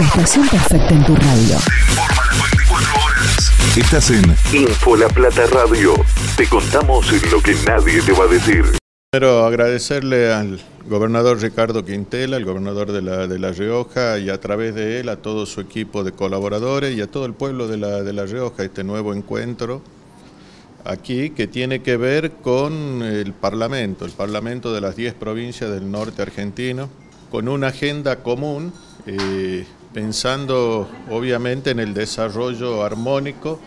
Estación perfecta en tu radio. Informa las 24 horas. Estás en Info La Plata Radio. Te contamos lo que nadie te va a decir. Primero agradecerle al gobernador Ricardo Quintela, el gobernador de la, de la Rioja, y a través de él a todo su equipo de colaboradores y a todo el pueblo de la, de la Rioja, este nuevo encuentro aquí que tiene que ver con el Parlamento, el Parlamento de las 10 provincias del norte argentino, con una agenda común, eh, pensando obviamente en el desarrollo armónico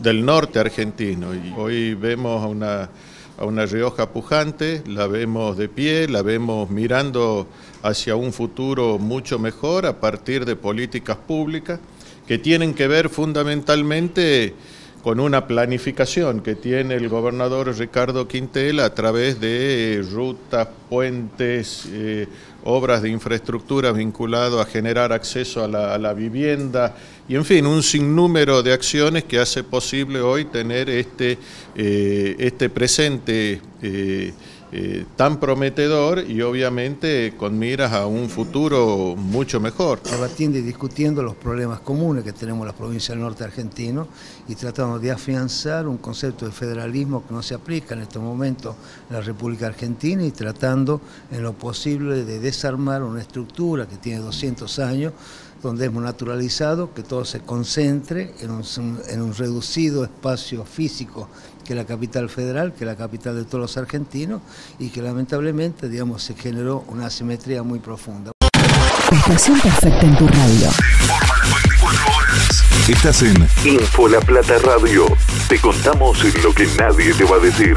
del norte argentino. Hoy vemos a una, a una Rioja pujante, la vemos de pie, la vemos mirando hacia un futuro mucho mejor a partir de políticas públicas que tienen que ver fundamentalmente con una planificación que tiene el gobernador Ricardo Quintel a través de rutas, puentes, eh, obras de infraestructura vinculadas a generar acceso a la, vivienda y en fin, un sinnúmero de acciones que hace posible hoy tener este, eh, este presente eh, eh, tan prometedor y obviamente con miras a un futuro mucho mejor. Debatiendo y discutiendo los problemas comunes que tenemos en la provincia del norte argentino y tratando de afianzar un concepto de federalismo que no se aplica en este momento en la República Argentina y tratando en lo posible de desarmar una estructura que tiene 200 años donde hemos naturalizado que todo se concentre en un, en un, reducido espacio físico que es la capital federal, que la capital de todos los argentinos, y que lamentablemente, digamos, se generó una asimetría muy profunda. Estación perfecta en tu radio. Informa las 24 horas. Estás en Info La Plata Radio. Te contamos lo que nadie te va a decir.